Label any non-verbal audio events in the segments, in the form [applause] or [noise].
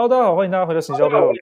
Hello，大家好，欢迎大家回到行销背后。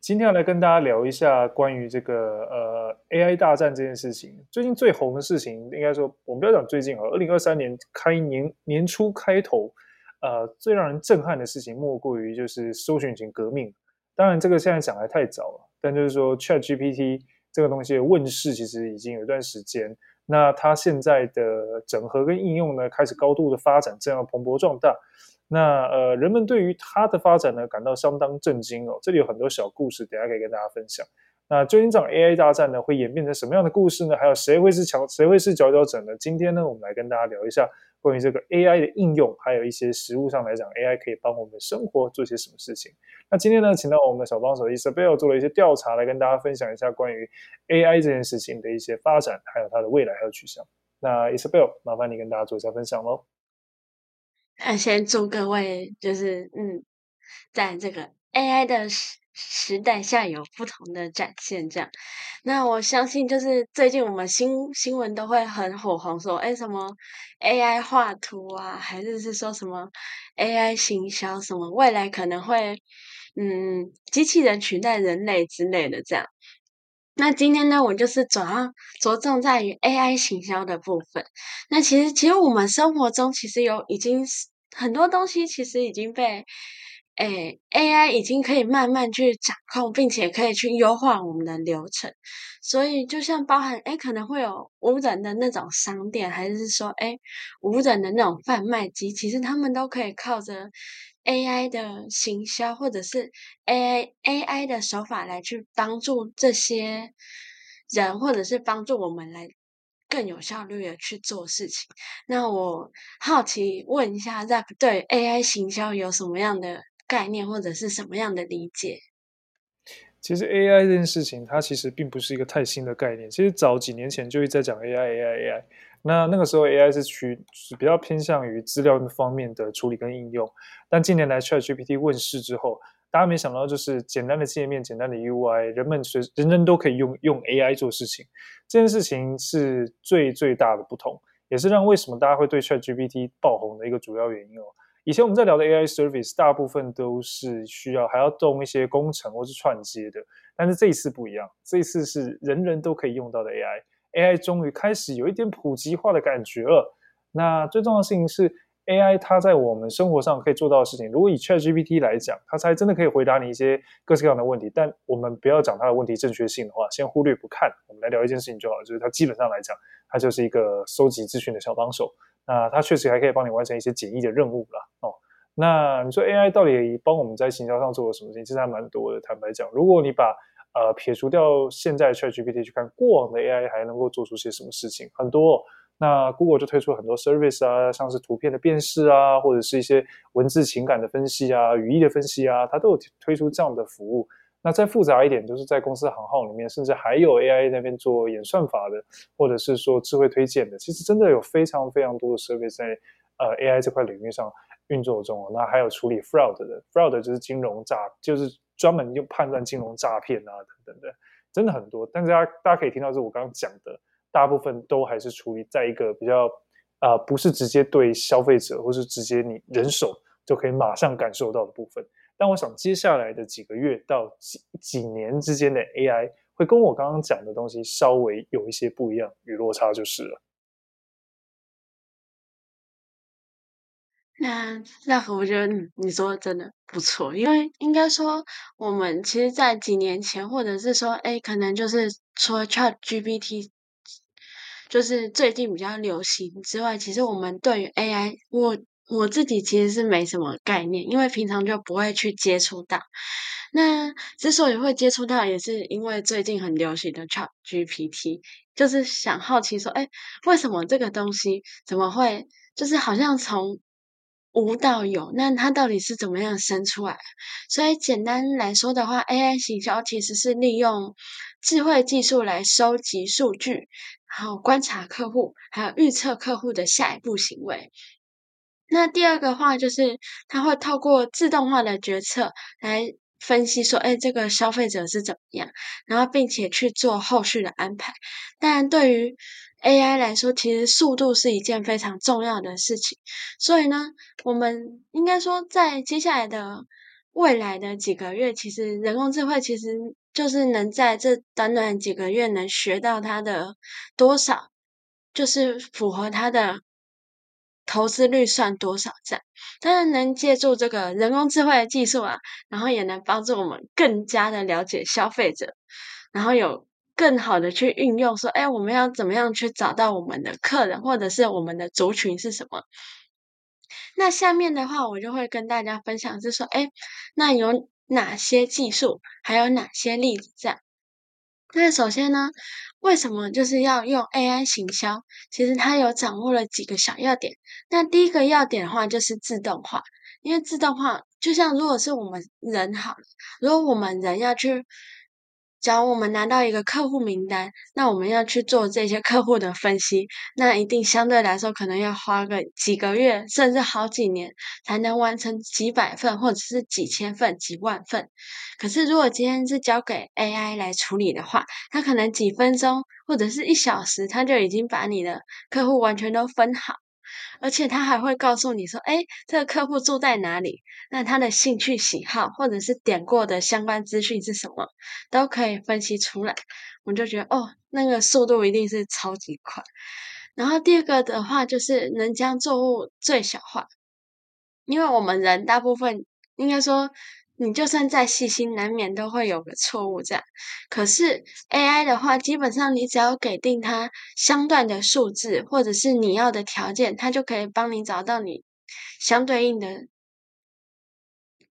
今天要来跟大家聊一下关于这个呃 AI 大战这件事情。最近最红的事情，应该说我们不要讲最近啊，二零二三年开年年初开头，呃，最让人震撼的事情莫过于就是搜寻引擎革命。当然，这个现在讲还太早了，但就是说 ChatGPT 这个东西的问世其实已经有一段时间。那它现在的整合跟应用呢，开始高度的发展，这样蓬勃壮大。那呃，人们对于它的发展呢，感到相当震惊哦。这里有很多小故事，等下可以跟大家分享。那究竟这场 AI 大战呢，会演变成什么样的故事呢？还有谁会是强，谁会是佼佼者呢？今天呢，我们来跟大家聊一下关于这个 AI 的应用，还有一些实物上来讲，AI 可以帮我们生活做些什么事情。那今天呢，请到我们的小帮手 Isabel 做了一些调查，来跟大家分享一下关于 AI 这件事情的一些发展，还有它的未来还有取向。那 Isabel，麻烦你跟大家做一下分享喽。那先祝各位，就是嗯，在这个 AI 的时时代下有不同的展现，这样。那我相信，就是最近我们新新闻都会很火红，说哎什么 AI 画图啊，还是是说什么 AI 行销什么，未来可能会嗯机器人取代人类之类的这样。那今天呢，我就是主要着重在于 AI 行销的部分。那其实，其实我们生活中其实有已经很多东西，其实已经被诶 AI 已经可以慢慢去掌控，并且可以去优化我们的流程。所以，就像包含诶可能会有无人的那种商店，还是说诶无人的那种贩卖机，其实他们都可以靠着。AI 的行销，或者是 AI AI 的手法来去帮助这些人，或者是帮助我们来更有效率的去做事情。那我好奇问一下，Zap 对 AI 行销有什么样的概念，或者是什么样的理解？其实 AI 这件事情，它其实并不是一个太新的概念。其实早几年前就一直在讲 AI AI AI。那那个时候 AI 是区是比较偏向于资料方面的处理跟应用。但近年来 ChatGPT 问世之后，大家没想到就是简单的界面、简单的 UI，人们随人人都可以用用 AI 做事情。这件事情是最最大的不同，也是让为什么大家会对 ChatGPT 爆红的一个主要原因哦。以前我们在聊的 AI service，大部分都是需要还要动一些工程或是串接的，但是这一次不一样，这一次是人人都可以用到的 AI，AI 终于开始有一点普及化的感觉了。那最重要的事情是，AI 它在我们生活上可以做到的事情，如果以 ChatGPT 来讲，它才真的可以回答你一些各式各样的问题。但我们不要讲它的问题正确性的话，先忽略不看，我们来聊一件事情就好，就是它基本上来讲，它就是一个收集资讯的小帮手。那它确实还可以帮你完成一些简易的任务啦。哦。那你说 AI 到底帮我们在行销上做了什么事情？其实还蛮多的。坦白讲，如果你把呃撇除掉现在 ChatGPT 去看过往的 AI 还能够做出些什么事情，很多。那 Google 就推出了很多 service 啊，像是图片的辨识啊，或者是一些文字情感的分析啊、语义的分析啊，它都有推出这样的服务。那再复杂一点，就是在公司行号里面，甚至还有 AI 那边做演算法的，或者是说智慧推荐的，其实真的有非常非常多的 service 在呃 AI 这块领域上运作中。那还有处理 fraud 的，fraud 就是金融诈，就是专门用判断金融诈骗啊等等的，真的很多。但大家大家可以听到，是我刚刚讲的，大部分都还是处理在一个比较啊、不是直接对消费者，或是直接你人手就可以马上感受到的部分。但我想，接下来的几个月到几几年之间的 AI 会跟我刚刚讲的东西稍微有一些不一样与落差，就是了。那那我觉得你说的真的不错，因为应该说我们其实，在几年前，或者是说，哎，可能就是除了 ChatGPT，就是最近比较流行之外，其实我们对于 AI，我。我自己其实是没什么概念，因为平常就不会去接触到。那之所以会接触到，也是因为最近很流行的 ChatGPT，就是想好奇说，哎，为什么这个东西怎么会，就是好像从无到有？那它到底是怎么样生出来？所以简单来说的话，AI 行销其实是利用智慧技术来收集数据，然后观察客户，还有预测客户的下一步行为。那第二个话就是，它会透过自动化的决策来分析说，哎，这个消费者是怎么样，然后并且去做后续的安排。但对于 AI 来说，其实速度是一件非常重要的事情。所以呢，我们应该说，在接下来的未来的几个月，其实人工智慧其实就是能在这短短几个月能学到它的多少，就是符合它的投资率算多少这样。当然能借助这个人工智慧的技术啊，然后也能帮助我们更加的了解消费者，然后有更好的去运用，说，哎，我们要怎么样去找到我们的客人，或者是我们的族群是什么？那下面的话，我就会跟大家分享，是说，哎，那有哪些技术，还有哪些例子？这样。那首先呢，为什么就是要用 AI 行销？其实它有掌握了几个小要点。那第一个要点的话，就是自动化，因为自动化就像如果是我们人好了，如果我们人要去。假如我们拿到一个客户名单，那我们要去做这些客户的分析，那一定相对来说可能要花个几个月，甚至好几年才能完成几百份或者是几千份、几万份。可是如果今天是交给 AI 来处理的话，它可能几分钟或者是一小时，它就已经把你的客户完全都分好。而且他还会告诉你说：“哎，这个客户住在哪里？那他的兴趣喜好，或者是点过的相关资讯是什么，都可以分析出来。”我就觉得，哦，那个速度一定是超级快。然后第二个的话，就是能将作物最小化，因为我们人大部分应该说。你就算再细心，难免都会有个错误这样。可是 AI 的话，基本上你只要给定它相对的数字，或者是你要的条件，它就可以帮你找到你相对应的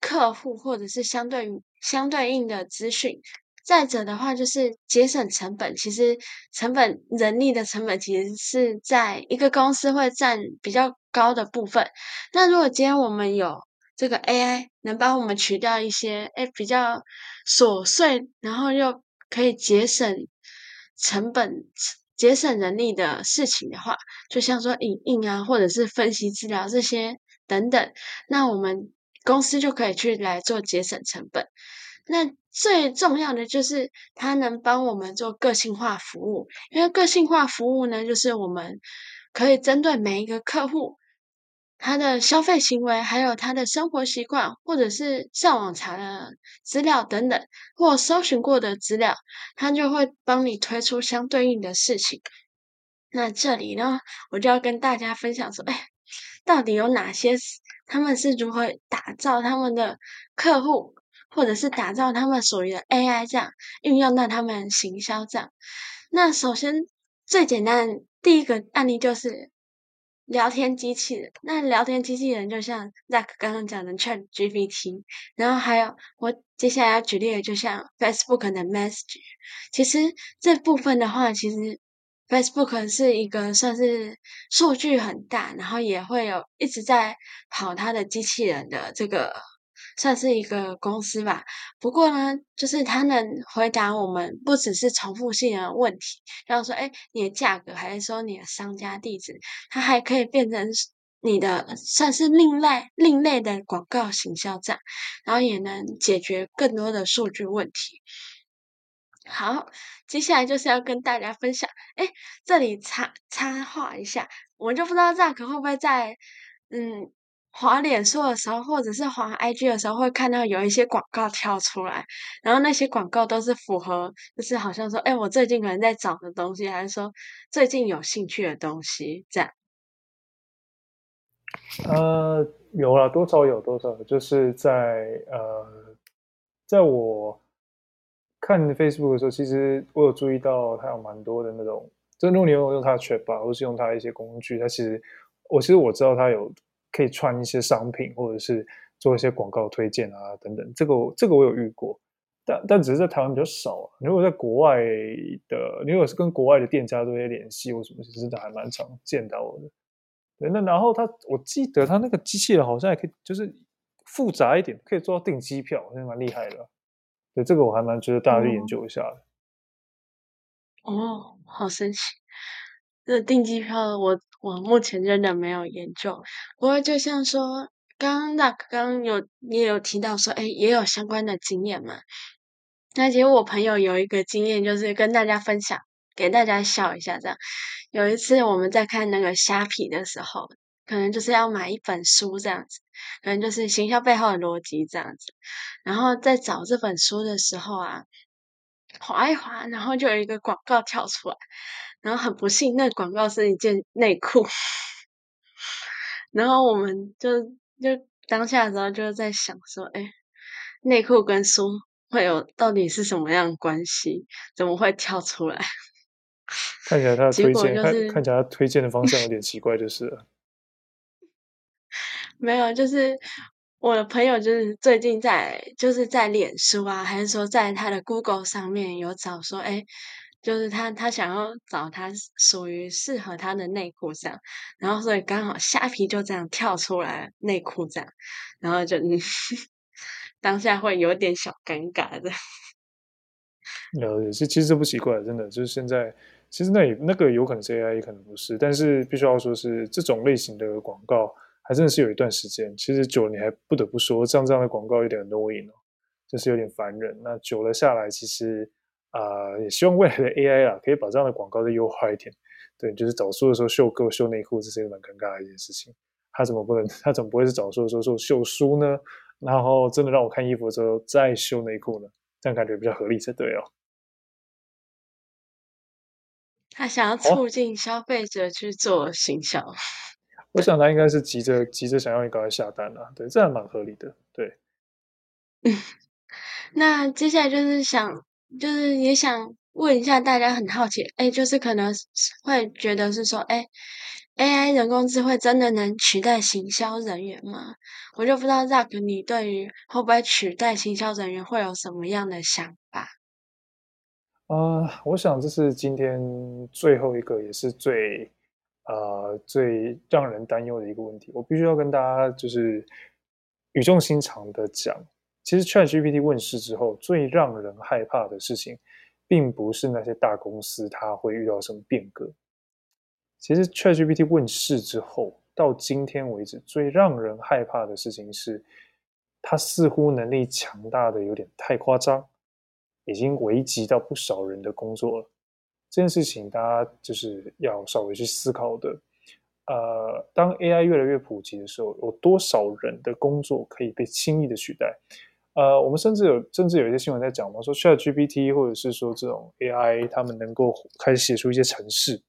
客户，或者是相对于相对应的资讯。再者的话，就是节省成本。其实成本，人力的成本，其实是在一个公司会占比较高的部分。那如果今天我们有这个 AI 能帮我们取掉一些诶比较琐碎，然后又可以节省成本、节省人力的事情的话，就像说影印啊，或者是分析资料这些等等，那我们公司就可以去来做节省成本。那最重要的就是它能帮我们做个性化服务，因为个性化服务呢，就是我们可以针对每一个客户。他的消费行为，还有他的生活习惯，或者是上网查的资料等等，或搜寻过的资料，他就会帮你推出相对应的事情。那这里呢，我就要跟大家分享说，哎，到底有哪些？他们是如何打造他们的客户，或者是打造他们属于的 AI 这样运用到他们行销这样？那首先最简单第一个案例就是。聊天机器人，那聊天机器人就像 Zack 刚刚讲的 ChatGPT，然后还有我接下来要举例的，就像 Facebook 的 Message。其实这部分的话，其实 Facebook 是一个算是数据很大，然后也会有一直在跑它的机器人的这个。算是一个公司吧，不过呢，就是它能回答我们不只是重复性的问题，然后说，哎，你的价格，还是说你的商家地址，它还可以变成你的算是另类另类的广告行销站，然后也能解决更多的数据问题。好，接下来就是要跟大家分享，哎，这里插插话一下，我就不知道这样可会不会在嗯。滑脸书的时候，或者是滑 IG 的时候，会看到有一些广告跳出来，然后那些广告都是符合，就是好像说，哎，我最近可能在找的东西，还是说最近有兴趣的东西，这样。呃，有了，多少有多少，就是在呃，在我看 Facebook 的时候，其实我有注意到它有蛮多的那种，就是如果你用用它的 c h a t 吧或是用它的一些工具，它其实我其实我知道它有。可以串一些商品，或者是做一些广告推荐啊，等等。这个这个我有遇过，但但只是在台湾比较少啊。如果在国外的，你如果是跟国外的店家做一些联系或什么，其实都还蛮常见到的。对，那然后他，我记得他那个机器人好像也可以，就是复杂一点，可以做到订机票，好像蛮厉害的。对，这个我还蛮觉得大家去研究一下的。哦，好神奇！这订机票我。我目前真的没有研究，不过就像说，刚刚那刚刚有你也有提到说，哎，也有相关的经验嘛。那其实我朋友有一个经验，就是跟大家分享，给大家笑一下这样。有一次我们在看那个虾皮的时候，可能就是要买一本书这样子，可能就是行销背后的逻辑这样子。然后在找这本书的时候啊，滑一滑，然后就有一个广告跳出来，然后很不幸，那个广告是一件内裤。[laughs] 然后我们就就当下的时候就在想说，哎，内裤跟书会有到底是什么样的关系？怎么会跳出来？看起来他的 [laughs] 推荐，就是、看看起来他推荐的方向有点 [laughs] 奇怪，就是了。没有，就是我的朋友，就是最近在，就是在脸书啊，还是说在他的 Google 上面有找说，哎，就是他他想要找他属于适合他的内裤这样，然后所以刚好虾皮就这样跳出来内裤这样，然后就嗯 [laughs] 当下会有点小尴尬的。了解，其实不奇怪，真的就是现在。其实那也那个有可能是 AI，也可能不是。但是必须要说是这种类型的广告，还真的是有一段时间。其实久了，你还不得不说，像这样的广告有点 annoying 哦，就是有点烦人。那久了下来，其实啊、呃，也希望未来的 AI 啊，可以把这样的广告再优化一点。对，就是找书的时候秀够秀内裤，这是一个蛮尴尬的一件事情。他怎么不能？他怎么不会是找书的时候说秀书呢？然后真的让我看衣服的时候再秀内裤呢？这样感觉比较合理才对哦。他想要促进消费者去做行销，哦，我想他应该是急着急着想要你赶快下单啊，对，这还蛮合理的，对。嗯，[laughs] 那接下来就是想，就是也想问一下大家，很好奇，哎，就是可能会觉得是说，哎，AI 人工智慧真的能取代行销人员吗？我就不知道 Zack，你对于会不会取代行销人员会有什么样的想法？啊、呃，我想这是今天最后一个，也是最呃最让人担忧的一个问题。我必须要跟大家就是语重心长的讲，其实 ChatGPT 问世之后，最让人害怕的事情，并不是那些大公司它会遇到什么变革。其实 ChatGPT 问世之后，到今天为止，最让人害怕的事情是，它似乎能力强大的有点太夸张。已经危及到不少人的工作了，这件事情大家就是要稍微去思考的。呃，当 AI 越来越普及的时候，有多少人的工作可以被轻易的取代？呃，我们甚至有甚至有一些新闻在讲嘛，说 ChatGPT 或者是说这种 AI，他们能够开始写出一些程式，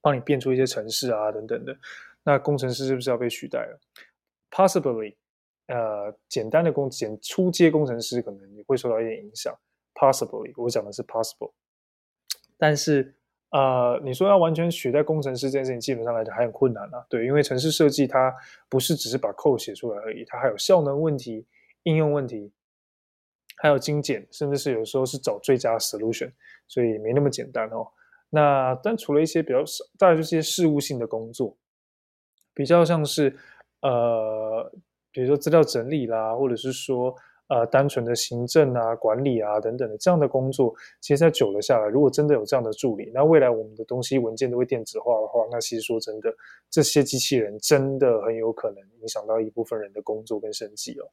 帮你变出一些程式啊等等的。那工程师是不是要被取代了？Possibly，呃，简单的工简初阶工程师可能也会受到一点影响。Possibly，我讲的是 possible，但是呃，你说要完全取代工程师这件事情，基本上来讲还很困难啊。对，因为城市设计它不是只是把 code 写出来而已，它还有效能问题、应用问题，还有精简，甚至是有时候是找最佳 solution，所以没那么简单哦。那但除了一些比较少，大概就是些事务性的工作，比较像是呃，比如说资料整理啦，或者是说。呃，单纯的行政啊、管理啊等等的这样的工作，其实在久了下来，如果真的有这样的助理，那未来我们的东西文件都会电子化的话，那其实说真的，这些机器人真的很有可能影响到一部分人的工作跟生计哦。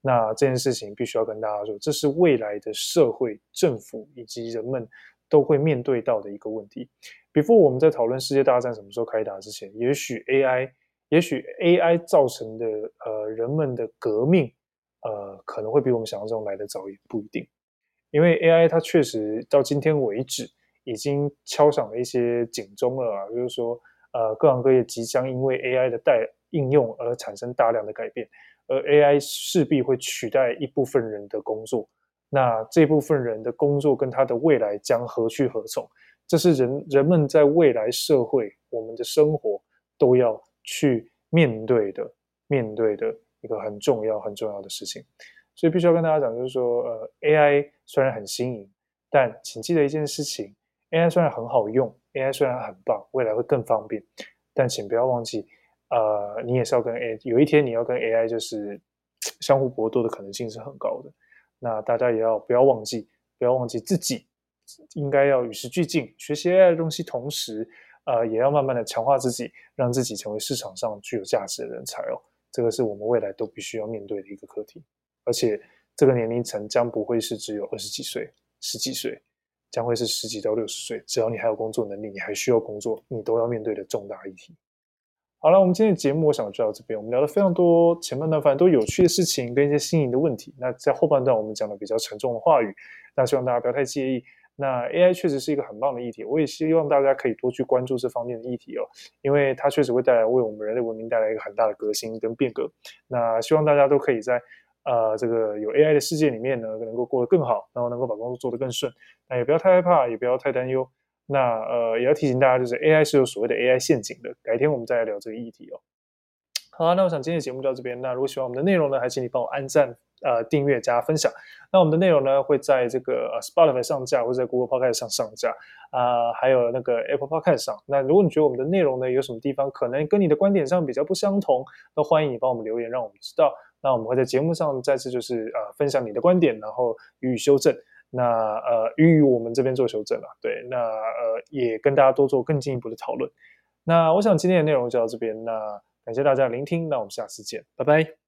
那这件事情必须要跟大家说，这是未来的社会、政府以及人们都会面对到的一个问题。Before 我们在讨论世界大战什么时候开打之前，也许 AI，也许 AI 造成的呃人们的革命。呃，可能会比我们想象中来得早，也不一定，因为 AI 它确实到今天为止已经敲响了一些警钟了啊，就是说，呃，各行各业即将因为 AI 的带应用而产生大量的改变，而 AI 势必会取代一部分人的工作，那这部分人的工作跟他的未来将何去何从？这是人人们在未来社会我们的生活都要去面对的，面对的。一个很重要、很重要的事情，所以必须要跟大家讲，就是说，呃，AI 虽然很新颖，但请记得一件事情：AI 虽然很好用，AI 虽然很棒，未来会更方便，但请不要忘记，呃，你也是要跟 AI，有一天你要跟 AI 就是相互搏斗的可能性是很高的。那大家也要不要忘记，不要忘记自己应该要与时俱进，学习 AI 的东西，同时，呃，也要慢慢的强化自己，让自己成为市场上具有价值的人才哦。这个是我们未来都必须要面对的一个课题，而且这个年龄层将不会是只有二十几岁、十几岁，将会是十几到六十岁。只要你还有工作能力，你还需要工作，你都要面对的重大议题。好了，我们今天的节目我想就到这边。我们聊了非常多前半段反正都有趣的事情跟一些新颖的问题。那在后半段我们讲了比较沉重的话语，那希望大家不要太介意。那 AI 确实是一个很棒的议题，我也希望大家可以多去关注这方面的议题哦，因为它确实会带来为我们人类文明带来一个很大的革新跟变革。那希望大家都可以在呃这个有 AI 的世界里面呢，能够过得更好，然后能够把工作做得更顺。那也不要太害怕，也不要太担忧。那呃，也要提醒大家，就是 AI 是有所谓的 AI 陷阱的。改天我们再来聊这个议题哦。好啊，那我想今天的节目就到这边。那如果喜欢我们的内容呢，还请你帮我按赞、呃订阅、加分享。那我们的内容呢，会在这个 Spotify 上架，或者在 Google Podcast 上上架啊、还有那个 Apple Podcast 上。那如果你觉得我们的内容呢，有什么地方可能跟你的观点上比较不相同，那欢迎你帮我们留言，让我们知道。那我们会在节目上再次就是呃分享你的观点，然后予以修正。那呃，予以我们这边做修正了，对，那呃，也跟大家多做更进一步的讨论。那我想今天的内容就到这边，那感谢大家聆听，那我们下次见，拜拜。